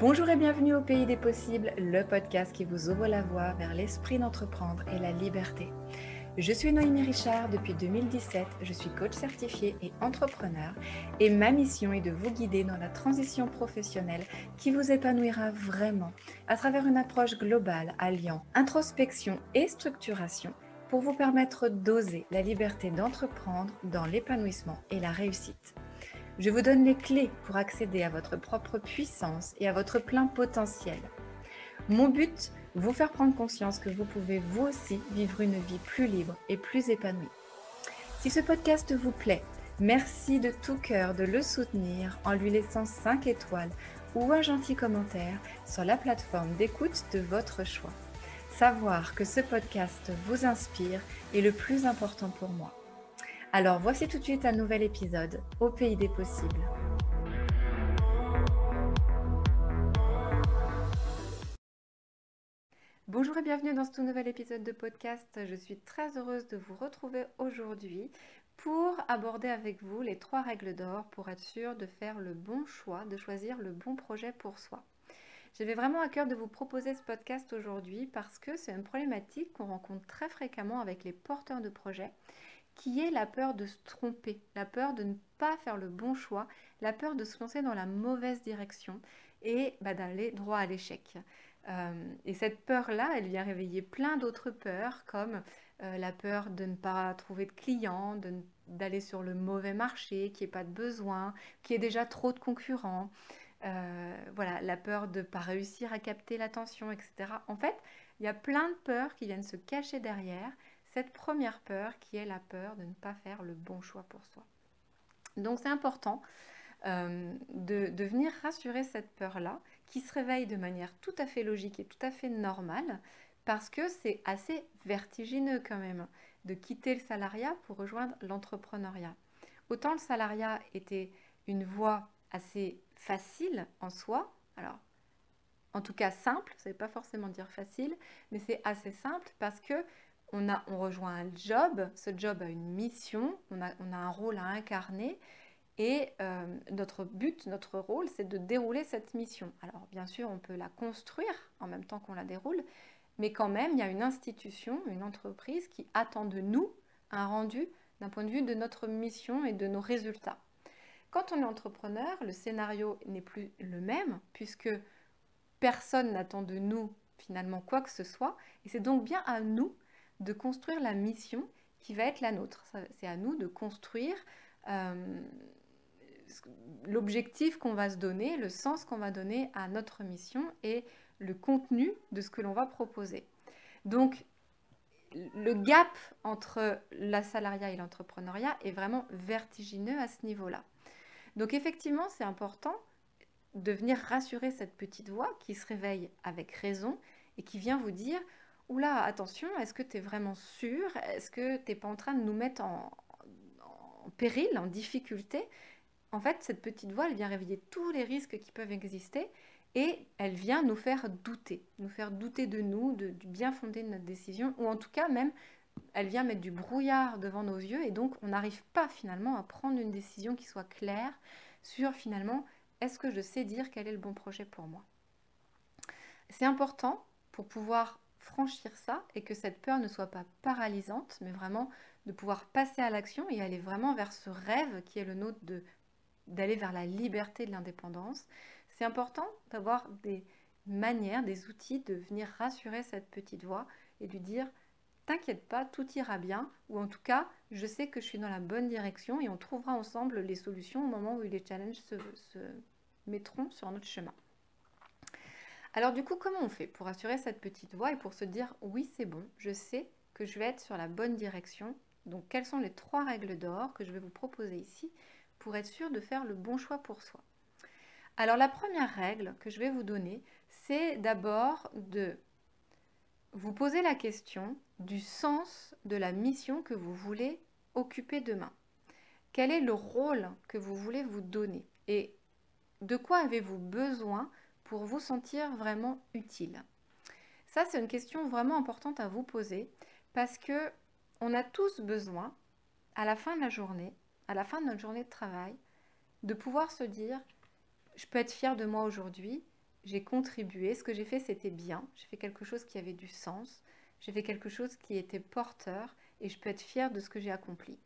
Bonjour et bienvenue au Pays des Possibles, le podcast qui vous ouvre la voie vers l'esprit d'entreprendre et la liberté. Je suis Noémie Richard depuis 2017, je suis coach certifié et entrepreneur et ma mission est de vous guider dans la transition professionnelle qui vous épanouira vraiment à travers une approche globale alliant introspection et structuration pour vous permettre d'oser la liberté d'entreprendre dans l'épanouissement et la réussite. Je vous donne les clés pour accéder à votre propre puissance et à votre plein potentiel. Mon but, vous faire prendre conscience que vous pouvez vous aussi vivre une vie plus libre et plus épanouie. Si ce podcast vous plaît, merci de tout cœur de le soutenir en lui laissant 5 étoiles ou un gentil commentaire sur la plateforme d'écoute de votre choix. Savoir que ce podcast vous inspire est le plus important pour moi. Alors voici tout de suite un nouvel épisode au pays des possibles. Bonjour et bienvenue dans ce tout nouvel épisode de podcast. Je suis très heureuse de vous retrouver aujourd'hui pour aborder avec vous les trois règles d'or pour être sûr de faire le bon choix, de choisir le bon projet pour soi. J'avais vraiment à cœur de vous proposer ce podcast aujourd'hui parce que c'est une problématique qu'on rencontre très fréquemment avec les porteurs de projets qui est la peur de se tromper, la peur de ne pas faire le bon choix, la peur de se lancer dans la mauvaise direction et bah, d'aller droit à l'échec. Euh, et cette peur-là, elle vient réveiller plein d'autres peurs, comme euh, la peur de ne pas trouver de clients, d'aller sur le mauvais marché, qu'il n'y pas de besoin, qu'il y ait déjà trop de concurrents, euh, voilà, la peur de ne pas réussir à capter l'attention, etc. En fait, il y a plein de peurs qui viennent se cacher derrière cette première peur qui est la peur de ne pas faire le bon choix pour soi. Donc c'est important euh, de, venir rassurer cette peur-là qui se réveille de manière tout à fait logique et tout à fait normale parce que c'est assez vertigineux quand même de quitter le salariat pour rejoindre l'entrepreneuriat. Autant le salariat était une voie assez facile en soi, alors en tout cas simple, ça ne veut pas forcément dire facile, mais c'est assez simple parce que on, a, on rejoint un job, ce job a une mission, on a, a un rôle à incarner, et euh, notre but, notre rôle, c'est de dérouler cette mission. Alors bien sûr, on peut la construire en même temps qu'on la déroule, mais quand même, il y a une institution, une entreprise qui attend de nous un rendu d'un point de vue de notre mission et de nos résultats. Quand on est entrepreneur, le scénario n'est plus le même, puisque personne n'attend de nous finalement quoi que ce soit, et c'est donc bien à nous de construire la mission qui va être la nôtre. C'est à nous de construire euh, l'objectif qu'on va se donner, le sens qu'on va donner à notre mission et le contenu de ce que l'on va proposer. Donc, le gap entre la salariat et l'entrepreneuriat est vraiment vertigineux à ce niveau-là. Donc effectivement, c'est important de venir rassurer cette petite voix qui se réveille avec raison et qui vient vous dire Oula, attention, est-ce que tu es vraiment sûr Est-ce que tu n'es pas en train de nous mettre en, péril, en difficulté? En fait, cette petite voix, elle vient réveiller tous les risques qui peuvent exister et elle vient nous faire douter, nous faire douter de nous, du bien fondé de notre décision, ou en tout cas même, elle vient mettre du brouillard devant nos yeux et donc on n'arrive pas finalement à prendre une décision qui soit claire sur finalement, est-ce que je sais dire quel est le bon projet pour moi? C'est important pour pouvoir franchir ça et que cette peur ne soit pas paralysante, mais vraiment de pouvoir passer à l'action et aller vraiment vers ce rêve qui est le nôtre de d'aller vers la liberté de l'indépendance. C'est important d'avoir des manières, des outils de venir rassurer cette petite voix et lui dire T'inquiète pas, tout ira bien, ou en tout cas, je sais que je suis dans la bonne direction et on trouvera ensemble les solutions au moment où les challenges se mettront sur notre chemin. Alors du coup, comment on fait pour assurer cette petite voix et pour se dire oui, c'est bon, je sais que je vais être sur la bonne direction. Donc quelles sont les trois règles d'or que je vais vous proposer ici pour être sûr de faire le bon choix pour soi? Alors la première règle que je vais vous donner, c'est d'abord de vous poser la question du sens de la mission que vous voulez occuper demain. Quel est le rôle que vous voulez vous donner? Et de quoi avez-vous besoin pour vous sentir vraiment utile Ça, c'est une question vraiment importante à vous poser parce que on a tous besoin, à la fin de la journée, à la fin de notre journée de travail, de pouvoir se dire je peux être fier de moi aujourd'hui j'ai contribué, ce que j'ai fait c'était bien, j'ai fait quelque chose qui avait du sens, j'ai fait quelque chose qui était porteur et je peux être fière de ce que j'ai accompli.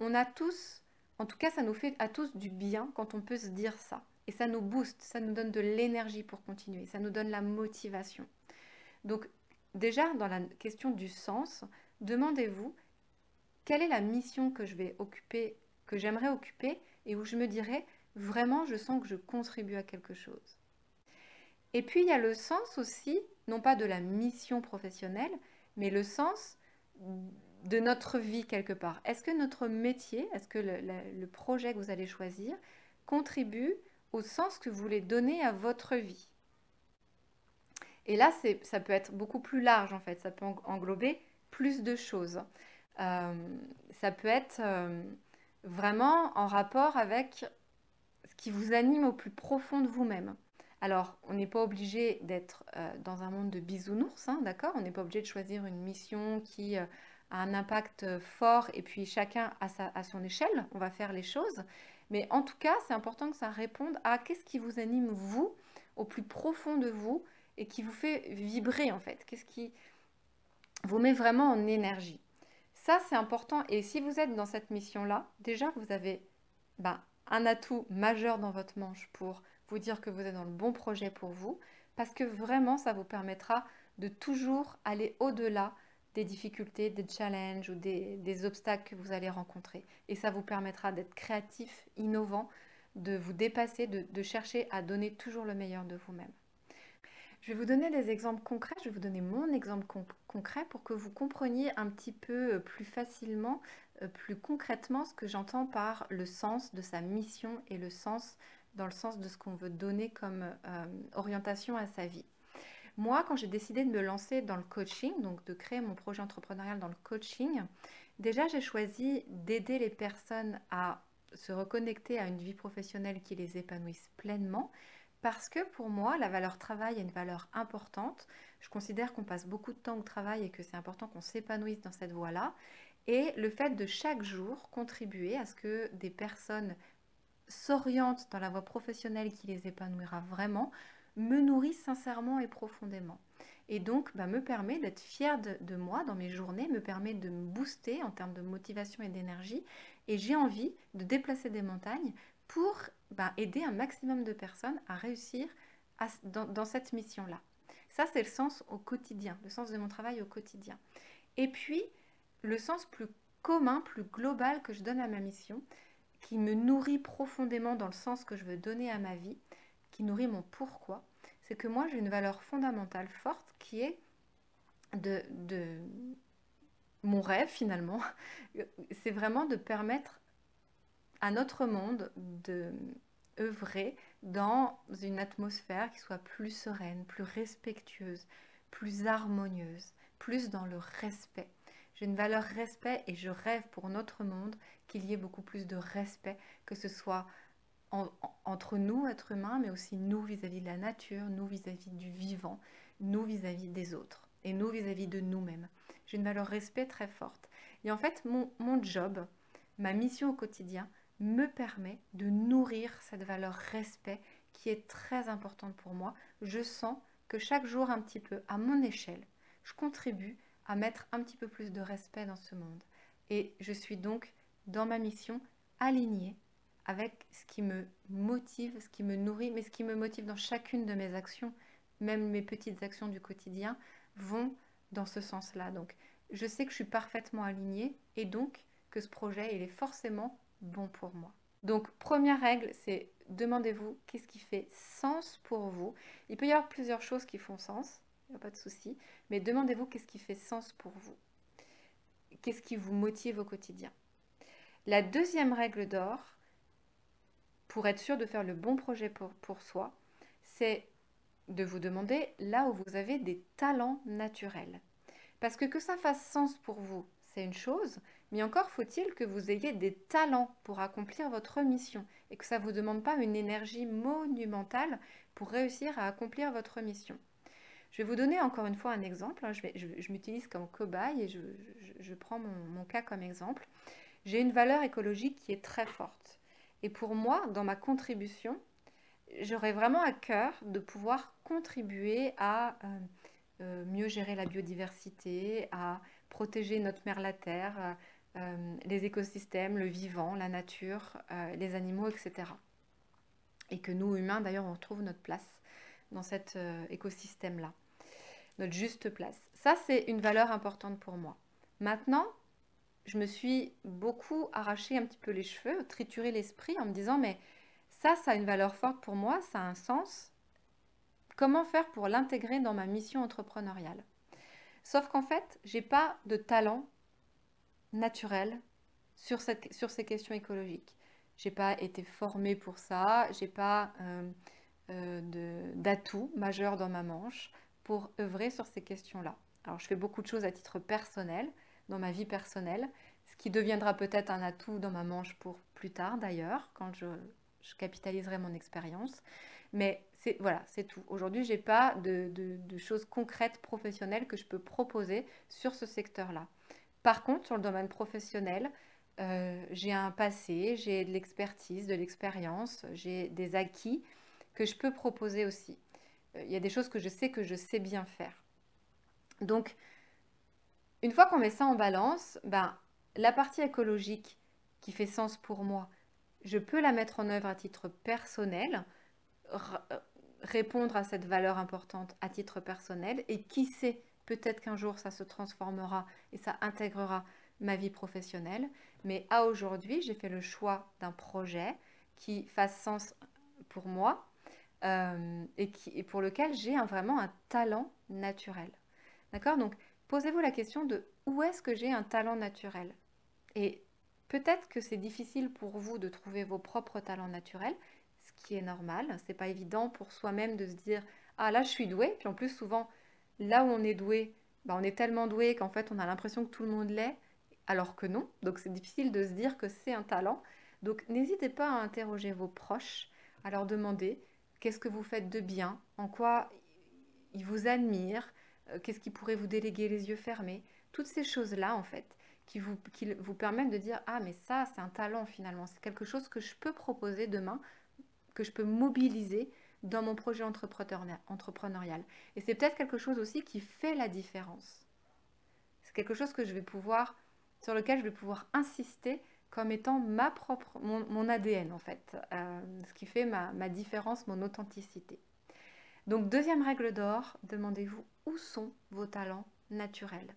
On a tous, en tout cas ça nous fait à tous du bien quand on peut se dire ça. Et ça nous booste, ça nous donne de l'énergie pour continuer, ça nous donne la motivation. Donc déjà dans la question du sens, demandez-vous quelle est la mission que je vais occuper, que j'aimerais occuper et où je me dirais vraiment je sens que je contribue à quelque chose. Et puis il y a le sens aussi, non pas de la mission professionnelle, mais le sens de notre vie quelque part. Est-ce que notre métier, est-ce que le, projet que vous allez choisir contribue au sens que vous voulez donner à votre vie Et là, ça peut être beaucoup plus large en fait, ça peut englober plus de choses. Euh, ça peut être euh, vraiment en rapport avec ce qui vous anime au plus profond de vous-même. Alors, on n'est pas obligé d'être euh, dans un monde de bisounours, hein, d'accord? On n'est pas obligé de choisir une mission qui un impact fort et puis chacun à, à son échelle, on va faire les choses. Mais en tout cas, c'est important que ça réponde à qu'est-ce qui vous anime, vous, au plus profond de vous et qui vous fait vibrer en fait. Qu'est-ce qui vous met vraiment en énergie. Ça, c'est important. Et si vous êtes dans cette mission-là, déjà, vous avez ben, un atout majeur dans votre manche pour vous dire que vous êtes dans le bon projet pour vous, parce que vraiment, ça vous permettra de toujours aller au-delà des difficultés, des challenges ou des, obstacles que vous allez rencontrer. Et ça vous permettra d'être créatif, innovant, de vous dépasser, de chercher à donner toujours le meilleur de vous-même. Je vais vous donner des exemples concrets, je vais vous donner mon exemple concret pour que vous compreniez un petit peu euh, plus facilement, euh, plus concrètement ce que j'entends par le sens de sa mission et le sens dans le sens de ce qu'on veut donner comme euh, orientation à sa vie. Moi, quand j'ai décidé de me lancer dans le coaching, donc de créer mon projet entrepreneurial dans le coaching, déjà j'ai choisi d'aider les personnes à se reconnecter à une vie professionnelle qui les épanouisse pleinement, parce que pour moi, la valeur travail est une valeur importante. Je considère qu'on passe beaucoup de temps au travail et que c'est important qu'on s'épanouisse dans cette voie-là. Et le fait de chaque jour contribuer à ce que des personnes s'orientent dans la voie professionnelle qui les épanouira vraiment, me nourrit sincèrement et profondément. Et donc, bah, me permet d'être fière de, moi dans mes journées, me permet de me booster en termes de motivation et d'énergie. Et j'ai envie de déplacer des montagnes pour ben, aider un maximum de personnes à réussir dans, cette mission-là. Ça, c'est le sens au quotidien, le sens de mon travail au quotidien. Et puis, le sens plus commun, plus global que je donne à ma mission, qui me nourrit profondément dans le sens que je veux donner à ma vie, nourrit mon pourquoi, c'est que moi, j'ai une valeur fondamentale forte qui est de, de mon rêve finalement, c'est vraiment de permettre à notre monde de œuvrer dans une atmosphère qui soit plus sereine, plus respectueuse, plus harmonieuse, plus dans le respect. J'ai une valeur respect et je rêve pour notre monde qu'il y ait beaucoup plus de respect, que ce soit entre nous, êtres humains, mais aussi nous vis-à-vis de la nature, nous vis-à-vis du vivant, nous vis-à-vis des autres et nous vis-à-vis de nous-mêmes. J'ai une valeur respect très forte. Et en fait, mon job, ma mission au quotidien, me permet de nourrir cette valeur respect qui est très importante pour moi. Je sens que chaque jour un petit peu, à mon échelle, je contribue à mettre un petit peu plus de respect dans ce monde. Et je suis donc dans ma mission alignée avec ce qui me motive, ce qui me nourrit, mais ce qui me motive dans chacune de mes actions, même mes petites actions du quotidien, vont dans ce sens-là. Donc, je sais que je suis parfaitement alignée et donc que ce projet, il est forcément bon pour moi. Donc, première règle, c'est demandez-vous qu'est-ce qui fait sens pour vous. Il peut y avoir plusieurs choses qui font sens, il n'y a pas de souci, mais demandez-vous qu'est-ce qui fait sens pour vous. Qu'est-ce qui vous motive au quotidien? La deuxième règle d'or, pour être sûr de faire le bon projet pour, soi, c'est de vous demander là où vous avez des talents naturels. Parce que que ça fasse sens pour vous, c'est une chose, mais encore faut-il que vous ayez des talents pour accomplir votre mission et que ça ne vous demande pas une énergie monumentale pour réussir à accomplir votre mission. Je vais vous donner encore une fois un exemple. Hein. Je, m'utilise comme cobaye et je, prends mon, cas comme exemple. J'ai une valeur écologique qui est très forte. Et pour moi, dans ma contribution, j'aurais vraiment à cœur de pouvoir contribuer à euh, euh, mieux gérer la biodiversité, à protéger notre mère la terre, euh, les écosystèmes, le vivant, la nature, les animaux, etc. Et que nous, humains, d'ailleurs, on retrouve notre place dans cet écosystème-là, notre juste place. Ça, c'est une valeur importante pour moi. Maintenant, je me suis beaucoup arraché un petit peu les cheveux, trituré l'esprit en me disant, mais ça, ça a une valeur forte pour moi, ça a un sens. Comment faire pour l'intégrer dans ma mission entrepreneuriale? Sauf qu'en fait, j'ai pas de talent naturel sur, ces questions écologiques. J'ai pas été formée pour ça, j'ai pas euh, euh, d'atout majeur dans ma manche pour œuvrer sur ces questions-là. Alors, je fais beaucoup de choses à titre personnel, dans ma vie personnelle, ce qui deviendra peut-être un atout dans ma manche pour plus tard d'ailleurs, quand je capitaliserai mon expérience. Mais voilà, c'est tout. Aujourd'hui, je n'ai pas de, choses concrètes professionnelles que je peux proposer sur ce secteur-là. Par contre, sur le domaine professionnel, euh, j'ai un passé, j'ai de l'expertise, de l'expérience, j'ai des acquis que je peux proposer aussi. Euh, il y a des choses que je sais que je sais bien faire. Donc, une fois qu'on met ça en balance, ben, la partie écologique qui fait sens pour moi, je peux la mettre en œuvre à titre personnel, euh, répondre à cette valeur importante à titre personnel, et qui sait, peut-être qu'un jour ça se transformera et ça intégrera ma vie professionnelle. Mais à aujourd'hui, j'ai fait le choix d'un projet qui fasse sens pour moi euh, et, qui, pour lequel j'ai vraiment un talent naturel. D'accord? Posez-vous la question de où est-ce que j'ai un talent naturel? Et Peut-être que c'est difficile pour vous de trouver vos propres talents naturels, ce qui est normal. C'est pas évident pour soi-même de se dire ah là je suis doué. Puis en plus souvent là où on est doué, bah, on est tellement doué qu'en fait on a l'impression que tout le monde l'est, alors que non. Donc c'est difficile de se dire que c'est un talent. Donc n'hésitez pas à interroger vos proches, à leur demander qu'est-ce que vous faites de bien, en quoi ils vous admirent, qu'est-ce qui pourrait vous déléguer les yeux fermés? Toutes ces choses-là en fait qui vous, qui vous permettent de dire Ah, mais ça, c'est un talent finalement, c'est quelque chose que je peux proposer demain, que je peux mobiliser dans mon projet entrepreneurial. Et c'est peut-être quelque chose aussi qui fait la différence. C'est quelque chose que je vais pouvoir, sur lequel je vais pouvoir insister comme étant ma propre, mon, ADN en fait, euh, ce qui fait ma, ma différence, mon authenticité. Donc deuxième règle d'or, demandez-vous sont vos talents naturels.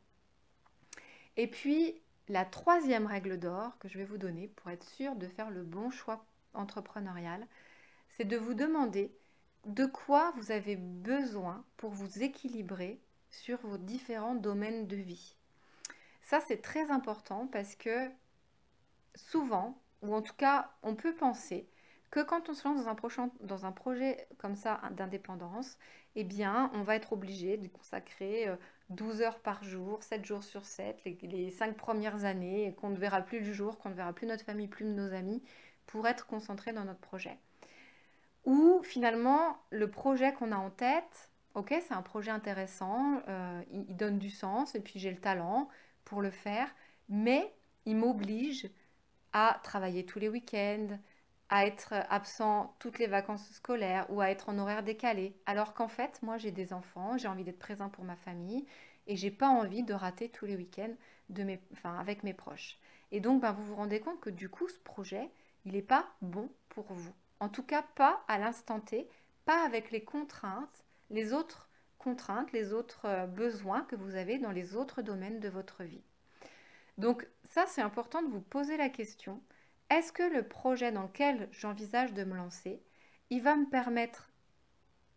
Et puis, la troisième règle d'or que je vais vous donner pour être sûr de faire le bon choix entrepreneurial, c'est de vous demander de quoi vous avez besoin pour vous équilibrer sur vos différents domaines de vie. Ça, c'est très important parce que souvent, ou en tout cas, on peut penser que quand on se lance dans un, projet comme ça d'indépendance, eh bien, on va être obligé de consacrer euh, 12 heures par jour, 7 jours sur 7, les, les 5 premières années, qu'on ne verra plus du jour, qu'on ne verra plus notre famille, plus nos amis, pour être concentré dans notre projet. Ou finalement, le projet qu'on a en tête, ok, c'est un projet intéressant, euh, il, donne du sens, et puis j'ai le talent pour le faire, mais il m'oblige à travailler tous les week-ends, à être absent toutes les vacances scolaires ou à être en horaire décalé. Alors qu'en fait, moi j'ai des enfants, j'ai envie d'être présent pour ma famille et j'ai pas envie de rater tous les week-ends avec mes proches. Et donc, ben, vous vous rendez compte que du coup, ce projet, il n'est pas bon pour vous. En tout cas, pas à l'instant T, pas avec les contraintes, les autres contraintes, les autres euh, besoins que vous avez dans les autres domaines de votre vie. Donc ça, c'est important de vous poser la question est-ce que le projet dans lequel j'envisage de me lancer, il va me permettre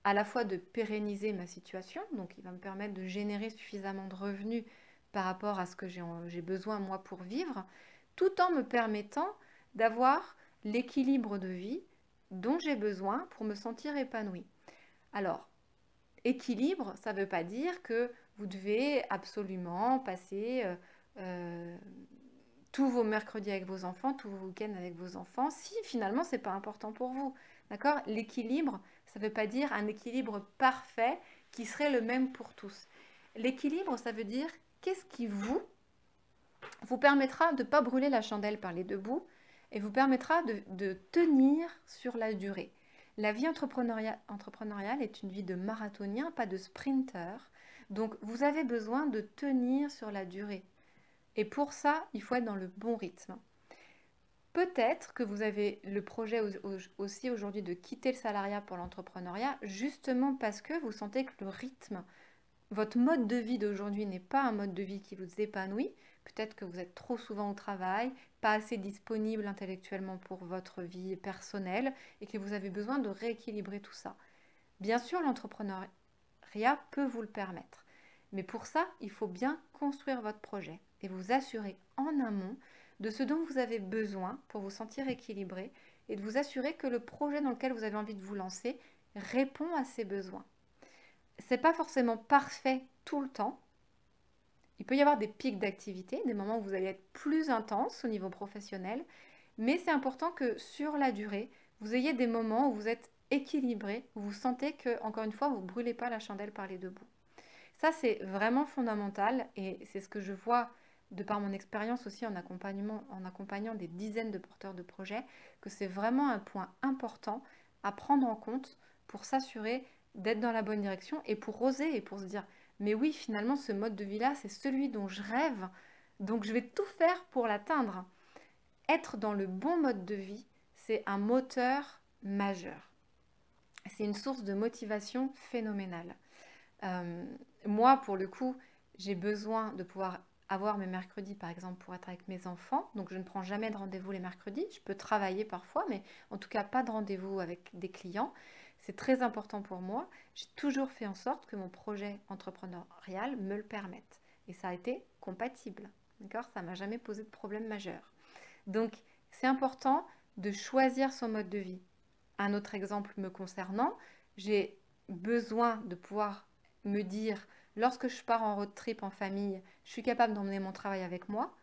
à la fois de pérenniser ma situation, donc il va me permettre de générer suffisamment de revenus par rapport à ce que j'ai besoin moi pour vivre, tout en me permettant d'avoir l'équilibre de vie dont j'ai besoin pour me sentir épanouie. Alors, équilibre, ça ne veut pas dire que vous devez absolument passer euh, euh, tous vos mercredis avec vos enfants, tous vos week-ends avec vos enfants, si finalement c'est pas important pour vous. D'accord? L'équilibre, ça ne veut pas dire un équilibre parfait qui serait le même pour tous. L'équilibre, ça veut dire qu'est-ce qui vous vous permettra de ne pas brûler la chandelle par les deux bouts et vous permettra de, tenir sur la durée. La vie entrepreneuriale est une vie de marathonien, pas de sprinter. Donc vous avez besoin de tenir sur la durée. Et pour ça, il faut être dans le bon rythme. Peut-être que vous avez le projet aussi aujourd'hui de quitter le salariat pour l'entrepreneuriat, justement parce que vous sentez que le rythme, votre mode de vie d'aujourd'hui n'est pas un mode de vie qui vous épanouit. Peut-être que vous êtes trop souvent au travail, pas assez disponible intellectuellement pour votre vie personnelle et que vous avez besoin de rééquilibrer tout ça. Bien sûr, l'entrepreneuriat peut vous le permettre. Mais pour ça, il faut bien construire votre projet et vous assurer en amont de ce dont vous avez besoin pour vous sentir équilibré et de vous assurer que le projet dans lequel vous avez envie de vous lancer répond à ces besoins. C'est pas forcément parfait tout le temps. Il peut y avoir des pics d'activité, des moments où vous allez être plus intense au niveau professionnel, mais c'est important que sur la durée, vous ayez des moments où vous êtes équilibré, où vous sentez que, encore une fois, vous ne brûlez pas la chandelle par les deux bouts. Ça, c'est vraiment fondamental et c'est ce que je vois de par mon expérience aussi en, accompagnant des dizaines de porteurs de projets, que c'est vraiment un point important à prendre en compte pour s'assurer d'être dans la bonne direction et pour oser et pour se dire mais oui finalement ce mode de vie là c'est celui dont je rêve donc je vais tout faire pour l'atteindre. Être dans le bon mode de vie c'est un moteur majeur. C'est une source de motivation phénoménale. Euh, moi pour le coup j'ai besoin de pouvoir avoir mes mercredis, par exemple, pour être avec mes enfants. Donc, je ne prends jamais de rendez-vous les mercredis. Je peux travailler parfois, mais en tout cas, pas de rendez-vous avec des clients. C'est très important pour moi. J'ai toujours fait en sorte que mon projet entrepreneurial me le permette. Et ça a été compatible. D'accord? Ça m'a jamais posé de problème majeur. Donc, c'est important de choisir son mode de vie. Un autre exemple me concernant, j'ai besoin de pouvoir me dire lorsque je pars en road trip en famille, je suis capable d'emmener mon travail avec moi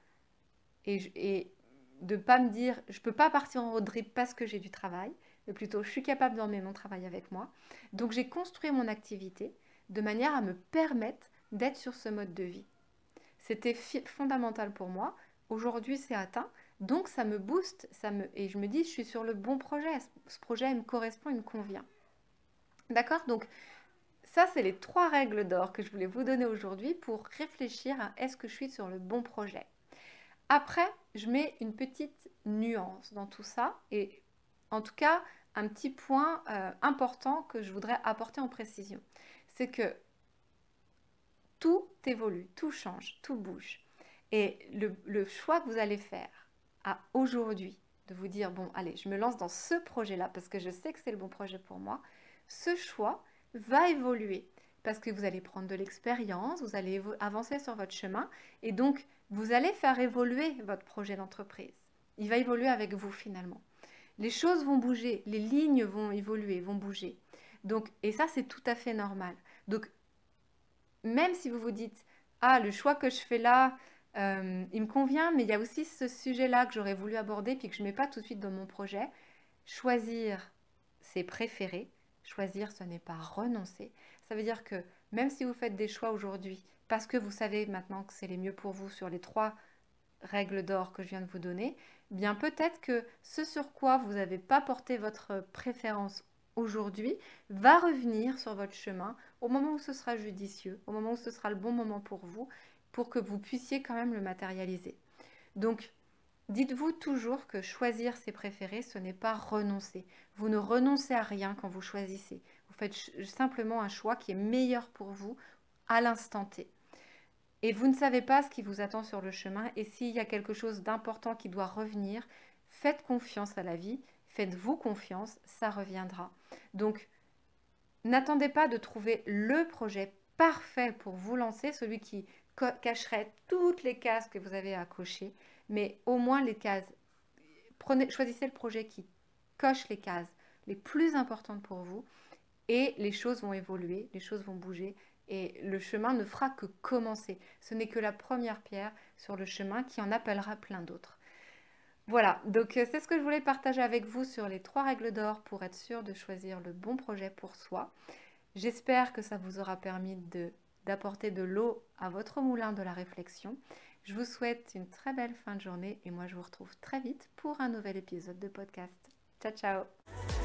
et, de ne pas me dire je ne peux pas partir en road trip parce que j'ai du travail, mais plutôt je suis capable d'emmener mon travail avec moi. Donc j'ai construit mon activité de manière à me permettre d'être sur ce mode de vie. C'était fondamental pour moi. Aujourd'hui, c'est atteint. Donc ça me booste ça me, et je me dis je suis sur le bon projet. Ce projet me correspond, il me convient. D'accord? Donc ça, c'est les trois règles d'or que je voulais vous donner aujourd'hui pour réfléchir à est-ce que je suis sur le bon projet. Après, je mets une petite nuance dans tout ça et en tout cas, un petit point euh, important que je voudrais apporter en précision. C'est que tout évolue, tout change, tout bouge. Et le, le choix que vous allez faire à aujourd'hui, de vous dire, bon, allez, je me lance dans ce projet-là parce que je sais que c'est le bon projet pour moi, ce choix, va évoluer parce que vous allez prendre de l'expérience, vous allez avancer sur votre chemin et donc vous allez faire évoluer votre projet d'entreprise. Il va évoluer avec vous finalement. Les choses vont bouger, les lignes vont évoluer, vont bouger. Donc, et ça, c'est tout à fait normal. Donc, même si vous vous dites, ah, le choix que je fais là, euh, il me convient, mais il y a aussi ce sujet-là que j'aurais voulu aborder puis que je ne mets pas tout de suite dans mon projet, choisir ses préférés, Choisir, ce n'est pas renoncer. Ça veut dire que même si vous faites des choix aujourd'hui, parce que vous savez maintenant que c'est les mieux pour vous sur les trois règles d'or que je viens de vous donner, eh bien peut-être que ce sur quoi vous n'avez pas porté votre préférence aujourd'hui va revenir sur votre chemin au moment où ce sera judicieux, au moment où ce sera le bon moment pour vous, pour que vous puissiez quand même le matérialiser. Donc, Dites-vous toujours que choisir ses préférés, ce n'est pas renoncer. Vous ne renoncez à rien quand vous choisissez. Vous faites simplement un choix qui est meilleur pour vous à l'instant T. Et vous ne savez pas ce qui vous attend sur le chemin. Et s'il y a quelque chose d'important qui doit revenir, faites confiance à la vie, faites-vous confiance, ça reviendra. Donc, n'attendez pas de trouver le projet parfait pour vous lancer, celui qui cacherait toutes les cases que vous avez à cocher mais au moins les cases. Choisissez le projet qui coche les cases les plus importantes pour vous et les choses vont évoluer, les choses vont bouger et le chemin ne fera que commencer. Ce n'est que la première pierre sur le chemin qui en appellera plein d'autres. Voilà, donc euh, c'est ce que je voulais partager avec vous sur les trois règles d'or pour être sûr de choisir le bon projet pour soi. J'espère que ça vous aura permis d'apporter de l'eau à votre moulin de la réflexion. Je vous souhaite une très belle fin de journée et moi je vous retrouve très vite pour un nouvel épisode de podcast. Ciao ciao